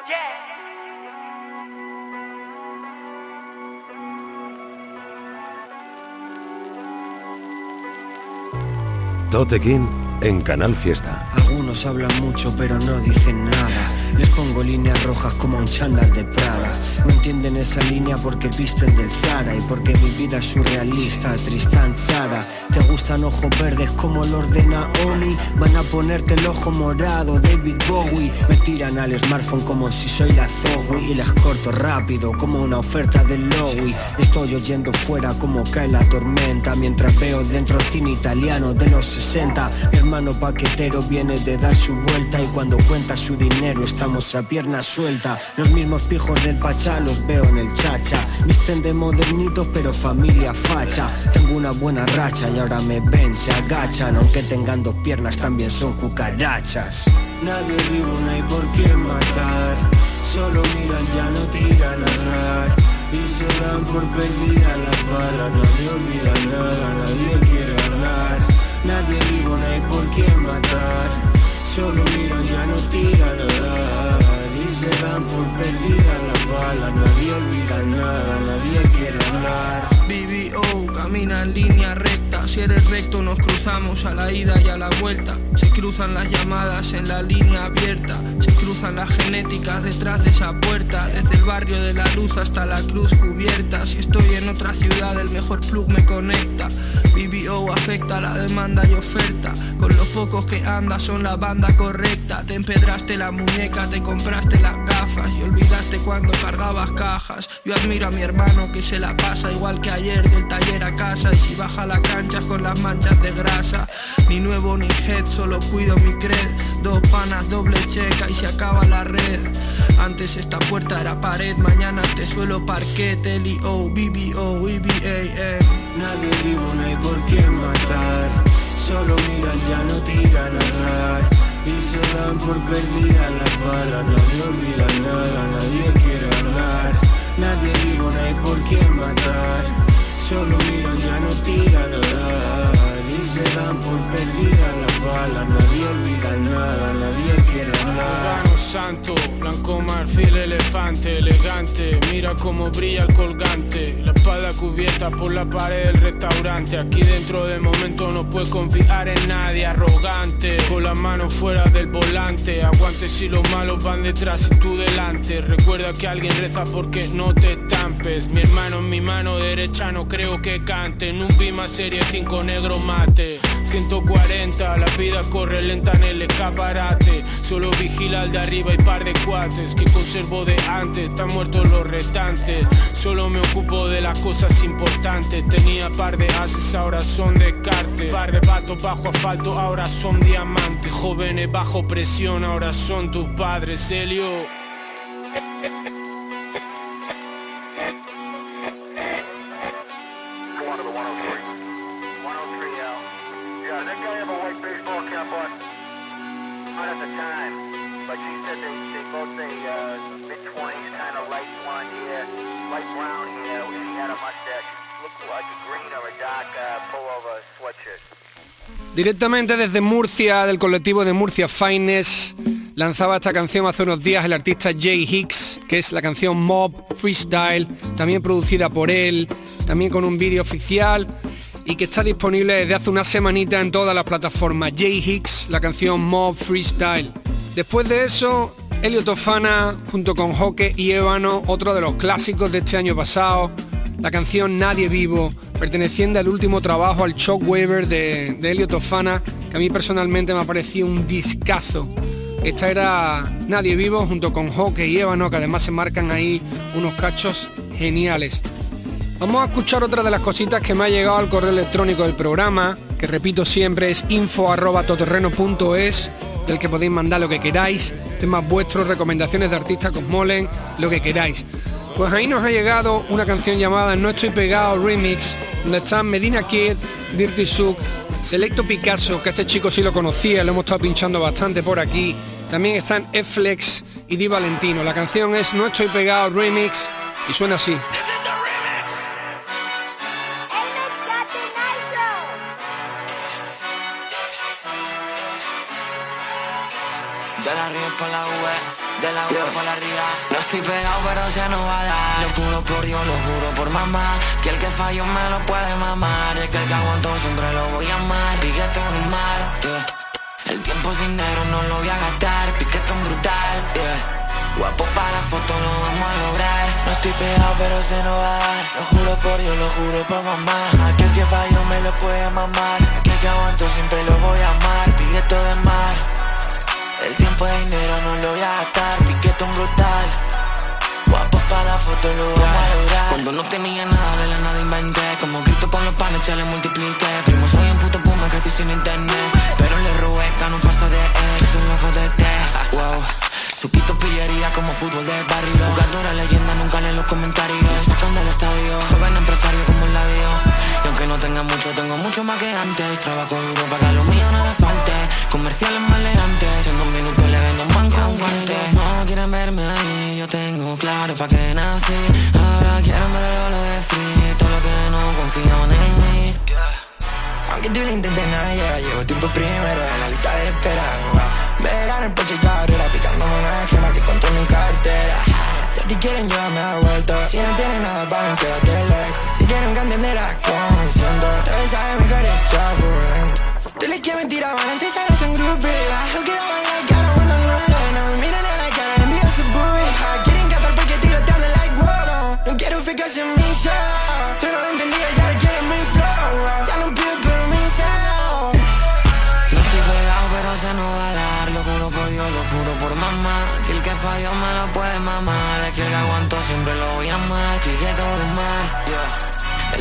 Tote King en Canal Fiesta. Algunos hablan mucho pero no dicen nada. Les pongo líneas rojas como un chándal de Prada. No entienden esa línea porque visten del Zara y porque mi vida es surrealista, Tristan Zara. Te gustan ojos verdes como los de Naomi. Van a ponerte el ojo morado, David Bowie. Me tiran al smartphone como si soy la Zoe y las corto rápido como una oferta del Lowy. Estoy oyendo fuera como cae la tormenta mientras veo dentro cine italiano de los 60. Mi hermano paquetero viene de dar su vuelta y cuando cuenta su dinero estamos a pierna suelta. Los mismos pijos del Pachá los veo en el chacha. Visten de modernitos pero familia facha. Tengo una buena racha y ahora me ven, se agachan. Aunque tengan dos piernas también son cucarachas. Nadie vivo, no hay por qué matar. Solo miran, ya no tiran a dar. Y se dan por perdida las balas. Nadie olvida nada, nadie quiere hablar. Nadie vivo, no hay por qué matar. Solo miran, ya no tiran a dar. Y se dan por perdida las balas. Nadie olvida nada, nadie quiere hablar. BBO camina en línea recta. Si eres recto, nos cruzamos a la ida y a la vuelta. Se cruzan las llamadas en la línea abierta. Se cruzan las genéticas detrás de esa puerta. Desde el barrio de la luz hasta la cruz cubierta. Si estoy en otra ciudad, el mejor plug me conecta. BBO afecta la demanda y oferta. Con los pocos que andas son la banda correcta. Te empedraste la muñeca, te compraste las gafas y olvidaste cuando cargabas cajas. Yo admiro a mi hermano que se la pasa igual que ayer del taller a casa y si baja la cancha con las manchas de grasa. Ni nuevo ni head, solo cuido mi cred. Dos panas, doble checa y se acaba la red. Antes esta puerta era pared, mañana te suelo parquet, L-O, B-B-O, E-B-A-N. Nadie vivo, no hay por qué matar. Solo miran, ya no tiran a dar. Y se dan por perdida las balas. Nadie olvida nada, nadie quiere hablar. Nadie vivo, no hay por qué matar. Solo miran, ya no tiran a dar. Y se dan por las balas. Nadie olvida nada, nadie quiere hablar. Santo, blanco marfil, elefante, elegante. Mira cómo brilla el colgante. La espada cubierta por la pared del restaurante. Aquí dentro de momento no puedes confiar en nadie, arrogante. Con las manos fuera del volante. Aguante si los malos van detrás y tú delante. Recuerda que alguien reza porque no te estampes. Mi hermano en mi mano derecha no creo que cante. En un Bima serie 5 negro mate. 140, la vida corre lenta en el escaparate. Solo vigila al de arriba y par de cuates que conservo de antes. Están muertos los restantes. Solo me ocupo de las cosas importantes. Tenía par de haces, ahora son descartes. Par de patos bajo asfalto, ahora son diamantes. Jóvenes bajo presión, ahora son tus padres, Helio. Directamente desde Murcia, del colectivo de Murcia Finest, lanzaba esta canción hace unos días el artista Jay Hicks, que es la canción Mob Freestyle, también producida por él, también con un vídeo oficial y que está disponible desde hace una semanita en todas las plataformas. Jay Hicks, la canción Mob Freestyle. Después de eso, Elio Tofana junto con Joque y Ébano, otro de los clásicos de este año pasado, la canción Nadie Vivo, perteneciente al último trabajo, al Shockwaver de, de Elio Tofana, que a mí personalmente me ha parecido un discazo. Esta era Nadie Vivo junto con Joque y Ébano, que además se marcan ahí unos cachos geniales. Vamos a escuchar otra de las cositas que me ha llegado al correo electrónico del programa, que repito siempre es info.toterreno.es, del que podéis mandar lo que queráis, temas vuestros, recomendaciones de artistas que molen, lo que queráis. Pues ahí nos ha llegado una canción llamada No estoy pegado remix, donde están Medina Kid, Dirty Sook, Selecto Picasso, que este chico sí lo conocía, lo hemos estado pinchando bastante por aquí. También están F-Flex y Di Valentino. La canción es No estoy pegado remix y suena así. De la de la V pa' la ría No estoy pegado pero se no va a dar. Lo juro por Dios, lo juro por mamá. Que el que falló me lo puede mamar. Y es que el que aguantó siempre lo voy a amar. Piqueto de mar, yeah. El tiempo sin dinero no lo voy a gastar. Piquetón brutal, yeah. Guapo para la foto lo vamos a lograr. No estoy pegado pero se no va a dar. Lo juro por Dios, lo juro por mamá. Aquel que falló me lo puede mamar. Aquel que aguanto siempre lo voy a amar. Piqueto de mar. El tiempo de dinero no lo voy a gastar, para la lo vamos. Cuando no tenía nada, de la nada inventé. Como grito con los panes, ya le multipliqué. Primo, soy un puto puma, crecí sin internet. Pero le robé, no pasta de él, un ojo de té. Wow. Suquito pillería como fútbol de barrio Jugadora leyenda, nunca leen los comentarios Me sacan del estadio, joven empresario como el ladio Y aunque no tenga mucho, tengo mucho más que antes Trabajo duro para que lo mío nada falte Comerciales maleantes, en dos minutos le vendo un banco a un guante quieren verme ahí, yo tengo claro pa' que nací. Ahora quieren ver el lo de free Todo lo que no confían en mí. Aunque tú lo intentes nada, llevo tiempo primero en la lista de espera. Verán el poche carrera, picándome una esquema que controlo mi cartera. Si a ti quieren llevarme a vuelta Si no tienen nada para quédate lejos. Si quieren que entenderás cómo me siento. Te sabes mejor hecha for Tú les que me tiraban antes ahora son groupies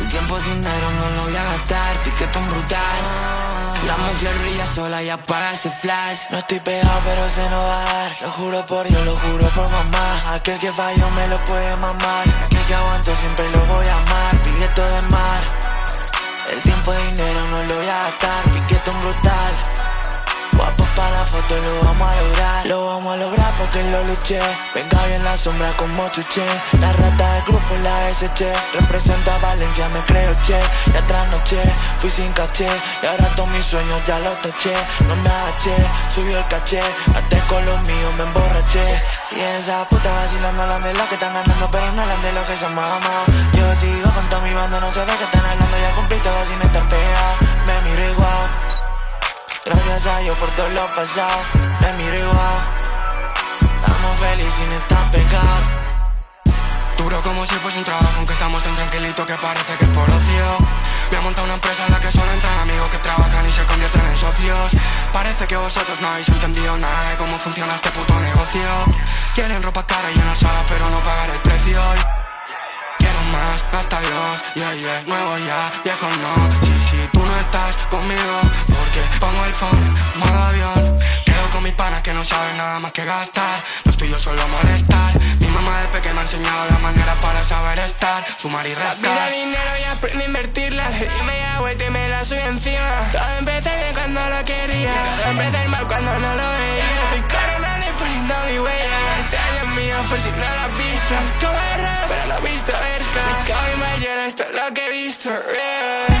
tiempo sin dinero no lo voy a gastar. Piquetón brutal. La mujer brilla sola y apaga ese flash. No estoy pegado pero se no va a dar. Lo juro por Dios, lo juro por mamá. Aquel que falló me lo puede mamar. Aquel que aguanto siempre lo voy a amar. Piqueto de mar. El tiempo de dinero no lo voy a gastar. Brutal Para la foto lo vamos a lograr. Lo vamos a lograr porque lo luché. Venga bien la sombra como chuché. La rata del grupo la SC Representa Valencia, me creo che. Ya trasnoché, fui sin caché. Y ahora todos mis sueños ya los taché. No me agaché, subió el caché. Hasta con los míos me emborraché. Y esa puta vacilando hablan de lo que están ganando Pero no hablan de lo que somos amados Yo sigo con toda mi banda, no sé de qué están hablando Ya cumplí todo sin estar pegado. Me miro igual Gracias a Dios por todo lo pasado. Me miro igual. Estamos felices sin estar pegados. Duro como si fuese un trabajo Aunque estamos tan tranquilitos que parece que es por ocio. Me ha montado una empresa en la que solo entran amigos que trabajan y se convierten en socios. Parece que vosotros no habéis entendido nada de cómo funciona este puto negocio. Quieren ropa cara y llenar salas pero no pagar el precio. Quiero más, hasta Dios, yeah, yeah, nuevo ya, viejo no. Sí, sí, no estás conmigo Porque pongo el phone en modo avión. Quedo con mis panas que no saben nada más que gastar. Los tuyos solo molestar. Mi mamá de pequeño me ha enseñado la manera para saber estar Sumar y restar. Mira dinero y aprende a invertirla. Le di media vuelta y me la subí encima. Todo empecé bien cuando lo quería. Empecé mal cuando no lo veía. Estoy coronando y poniendo mi huella. Este año es mío por si no lo has visto. Error, pero lo he visto verga Me cago lleno, esto es lo que he visto yeah.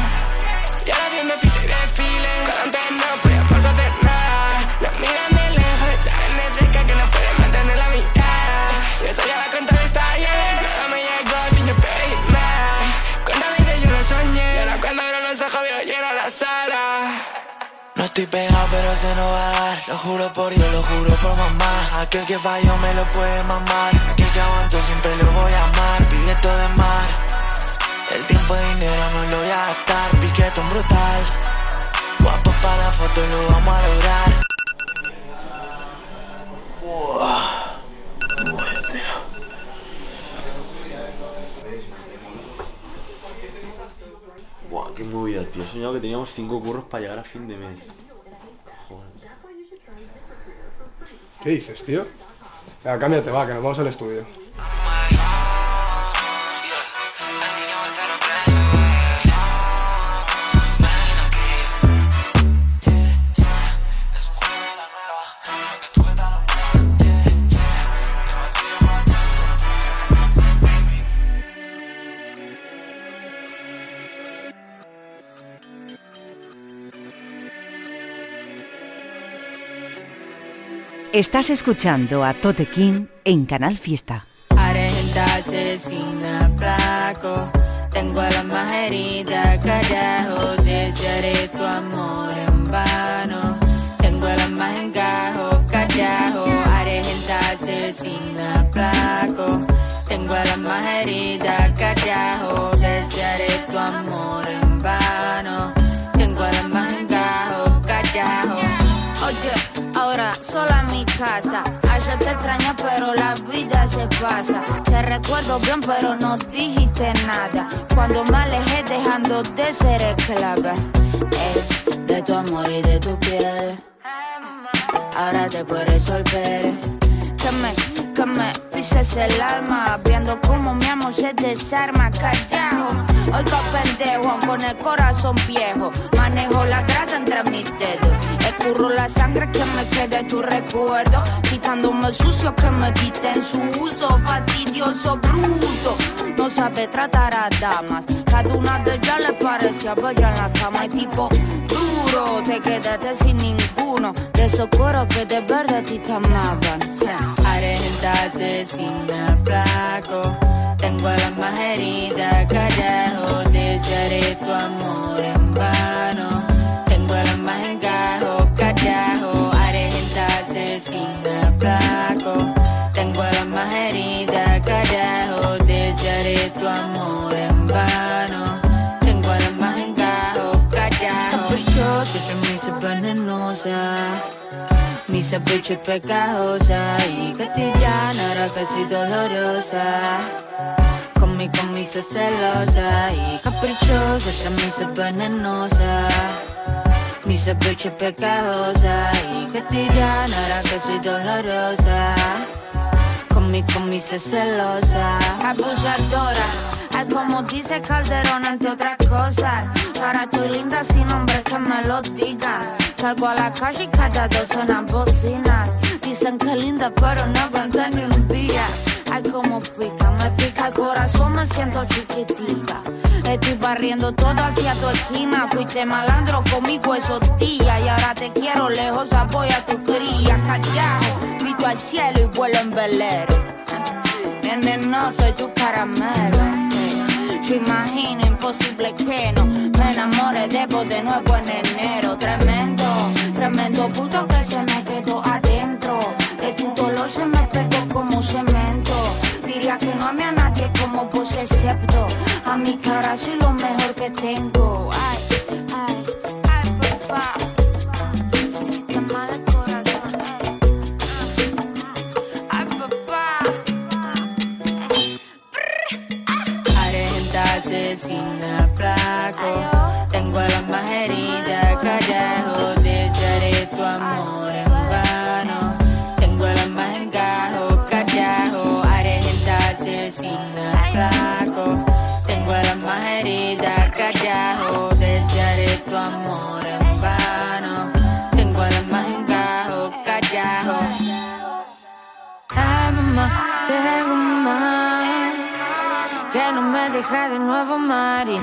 Y a la tienda ficha y desfile. Cuando no puede pasar de nada. Nos miran de lejos y saben de cerca que no pueden mantener la mitad. Yo soy a la cuenta de esta ayer. Me llegó sin yo pedir más. Cuéntame que yo lo soñé. Y ahora cuando abro los ojos veo lleno la sala. No estoy pegado pero se no va a dar Lo juro por Dios, lo juro por mamá Aquel que falló me lo puede mamar Aquel que aguanto siempre lo voy a amar Pide todo de mar tiempo de dinero no lo voy a gastar Piquetón brutal Guapo para la foto lo vamos a lograr Buah, qué movida, tío. He soñado que teníamos cinco curros para llegar a fin de mes. Joder. ¿Qué dices, tío? Venga, cámbiate, va, que nos vamos al estudio. Estás escuchando a Tote King en Canal Fiesta. Argenta asesina flaco. Tengo la más herida carajo Desearé tu amor en vano. Tengo la más encajo carajo Argenta asesina flaco. Tengo la más herida carajo Desearé tu amor casa. Ayer te extraña, pero la vida se pasa. Te recuerdo bien, pero no dijiste nada. Cuando me alejé, dejando de ser esclava. Ey, de tu amor y de tu piel. Ahora te puedes resolver. Me pises el alma. Viendo cómo mi amor se desarma, callao. Oiga, pendejo, con el corazón viejo. Manejo la grasa entre mis dedos. Escurro la sangre que me quede tu recuerdo. Quitándome sucio que me quite en su uso. Fastidioso, bruto. No sabe tratar a damas. Cada una de ellas le parecía bella en la cama. Y tipo duro, te quedaste sin ninguno. De esos que de verdad te amaban. Argenta asesina flaco. Tengo la más herida, carajo. Desearé tu amor Mi capricho es pegajosa y cotidiana, ahora que soy dolorosa. Con mi camisa celosa y caprichosa, me hice venenosa. Mi capricho es pegajosa y cotidiana, ahora que soy dolorosa. Con mi camisa celosa. Abusadora. Ay, como dice Calderón, entre otras cosas. Ahora estoy linda sin hombres que me lo digan. Salgo a la calle y cada dos suenan bocinas. Dicen que linda, pero no aguantan ni un día. Ay, como pica, me pica el corazón, me siento chiquitita. Estoy barriendo todo hacia tu esquina. Fuiste malandro conmigo esos días. Y ahora te quiero lejos, voy a tu cría. Callao, grito al cielo y vuelo en velero. Venenoso y tu caramelo. Yo imagino imposible que no me enamore de vos de nuevo en enero. Tremendo, tremendo puto que se me quedó adentro. De tu dolor se me pegó como cemento. Diría que no ame a nadie como vos excepto a mi cara soy lo mejor que tengo. Que no me deja de nuevo Mari.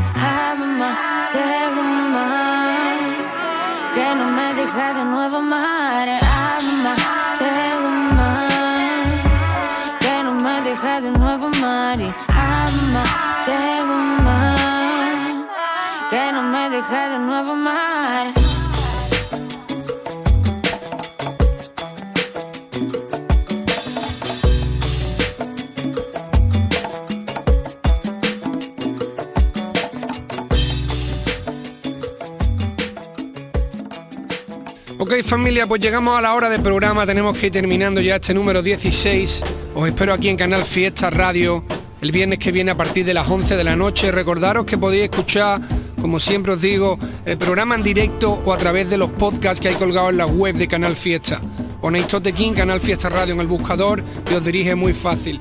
Familia, pues llegamos a la hora del programa, tenemos que ir terminando ya este número 16. Os espero aquí en Canal Fiesta Radio el viernes que viene a partir de las 11 de la noche. Recordaros que podéis escuchar, como siempre os digo, el programa en directo o a través de los podcasts que hay colgados en la web de Canal Fiesta. Ponéis Totequín, Canal Fiesta Radio en el buscador y os dirige muy fácil.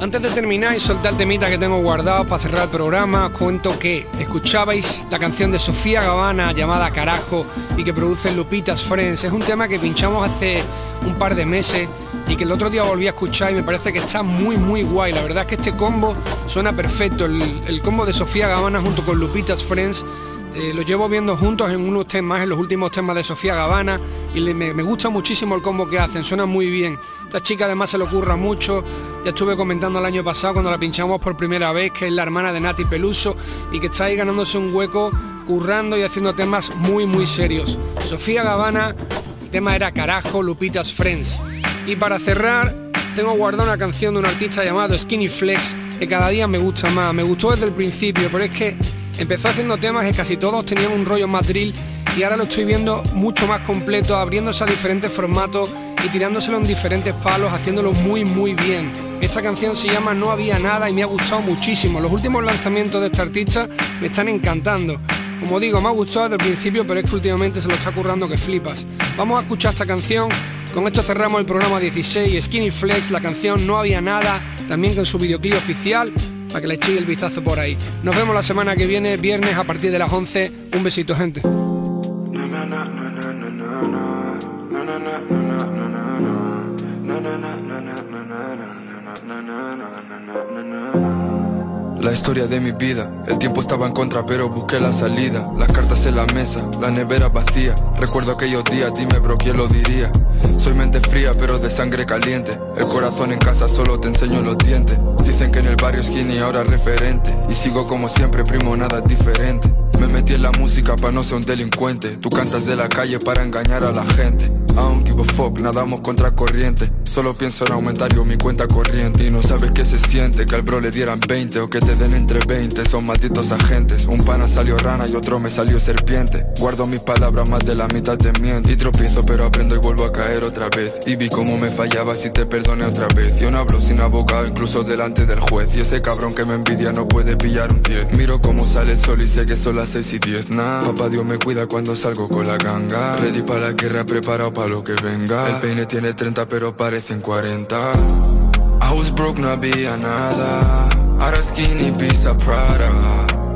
Antes de terminar y soltar el temita que tengo guardado para cerrar el programa, os cuento que escuchabais la canción de Sofía Gavana llamada Carajo y que produce Lupitas Friends. Es un tema que pinchamos hace un par de meses y que el otro día volví a escuchar y me parece que está muy muy guay. La verdad es que este combo suena perfecto. El, combo de Sofía Gavana junto con Lupitas Friends eh, lo llevo viendo juntos en unos temas, en los últimos temas de Sofía Gavana y me, me gusta muchísimo el combo que hacen, suena muy bien. Esta chica además se le ocurra mucho. Ya estuve comentando el año pasado cuando la pinchamos por primera vez, que es la hermana de Nati Peluso y que está ahí ganándose un hueco, currando y haciendo temas muy muy serios. Sofía Gavana, el tema era Carajo, Lupitas Friends. Y para cerrar, tengo guardado una canción de un artista llamado Skinny Flex, que cada día me gusta más. Me gustó desde el principio, pero es que empezó haciendo temas que casi todos tenían un rollo más drill y ahora lo estoy viendo mucho más completo, abriéndose a diferentes formatos y tirándoselo en diferentes palos, haciéndolo muy muy bien. Esta canción se llama No había nada y me ha gustado muchísimo. Los últimos lanzamientos de este artista me están encantando. Como digo, me ha gustado desde el principio, pero es que últimamente se lo está currando que flipas. Vamos a escuchar esta canción. Con esto cerramos el programa 16, Skinny Flex, la canción No había nada, también con su videoclip oficial, para que le echéis el vistazo por ahí. Nos vemos la semana que viene, viernes a partir de las 11. Un besito, gente. La historia de mi vida, el tiempo estaba en contra pero busqué la salida. Las cartas en la mesa, la nevera vacía. Recuerdo aquellos días, dime bro, ¿quién lo diría? Soy mente fría pero de sangre caliente. El corazón en casa solo te enseño los dientes. Dicen que en el barrio skinny ahora referente. Y sigo como siempre, primo, nada diferente. Me metí en la música para no ser un delincuente. Tú cantas de la calle para engañar a la gente I don't give fuck, nadamos contra corriente Solo pienso en aumentar yo mi cuenta corriente. Y no sabes qué se siente, que al bro le dieran 20 O que te den entre 20, son malditos agentes. Un pana salió rana y otro me salió serpiente. Guardo mis palabras, más de la mitad te miento. Y tropiezo pero aprendo y vuelvo a caer otra vez. Y vi cómo me fallaba si te perdoné otra vez. Yo no hablo sin abogado, incluso delante del juez. Y ese cabrón que me envidia no puede pillar un 10 Miro cómo sale el sol y sé que son las 6 y 10 Nah, papá Dios me cuida cuando salgo con la ganga. Ready para la guerra, preparado para lo que venga. El peine tiene 30 pero parecen 40 I was broke, no había nada. Ahora skinny, pizza, Prada.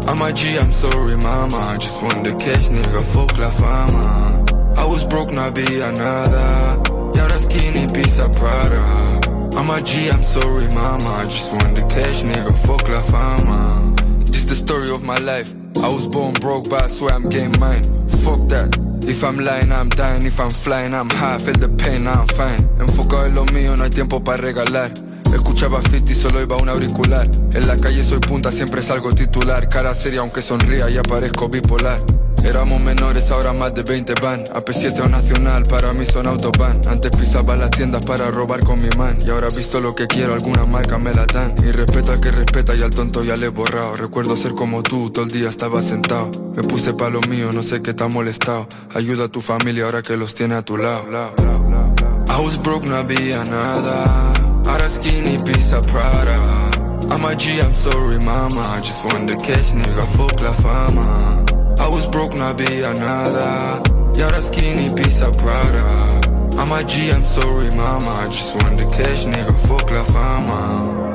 I'm a G, I'm sorry mama. Just want the cash, nigga, fuck la fama. I was broke, no había nada. Y ahora skinny, pizza, Prada. I'm a G, I'm sorry mama. Just want the cash, nigga, fuck la fama. This the story of my life. I was born broke, but I swear I'm getting mine. Fuck that If I'm lying, I'm dying. If I'm flying, I'm high. Feel the pain, I'm fine. Enfocado en lo mío, no hay tiempo para regalar. Escuchaba 50 y solo iba un auricular. En la calle soy punta, siempre salgo titular. Cara seria, aunque sonría y aparezco bipolar. Éramos menores, ahora más de 20 van. AP7 o Nacional, para mí son autobahn. Antes pisaba las tiendas para robar con mi man. Y ahora visto lo que quiero, alguna marca me la dan. Y respeto al que respeta y al tonto ya le he borrado. Recuerdo ser como tú, todo el día estaba sentado. Me puse pa' lo mío, no sé qué ha molestado. Ayuda a tu familia ahora que los tiene a tu lado. I was broke, no había nada. Ahora skinny, pizza, Prada. I'm a G, I'm sorry mama. Just want the cash, nigga, fuck la fama I was broke, no había nada Y ahora skinny, pizza, Prada. I'm a G, I'm sorry mama. I Just want the cash, nigga, fuck la fama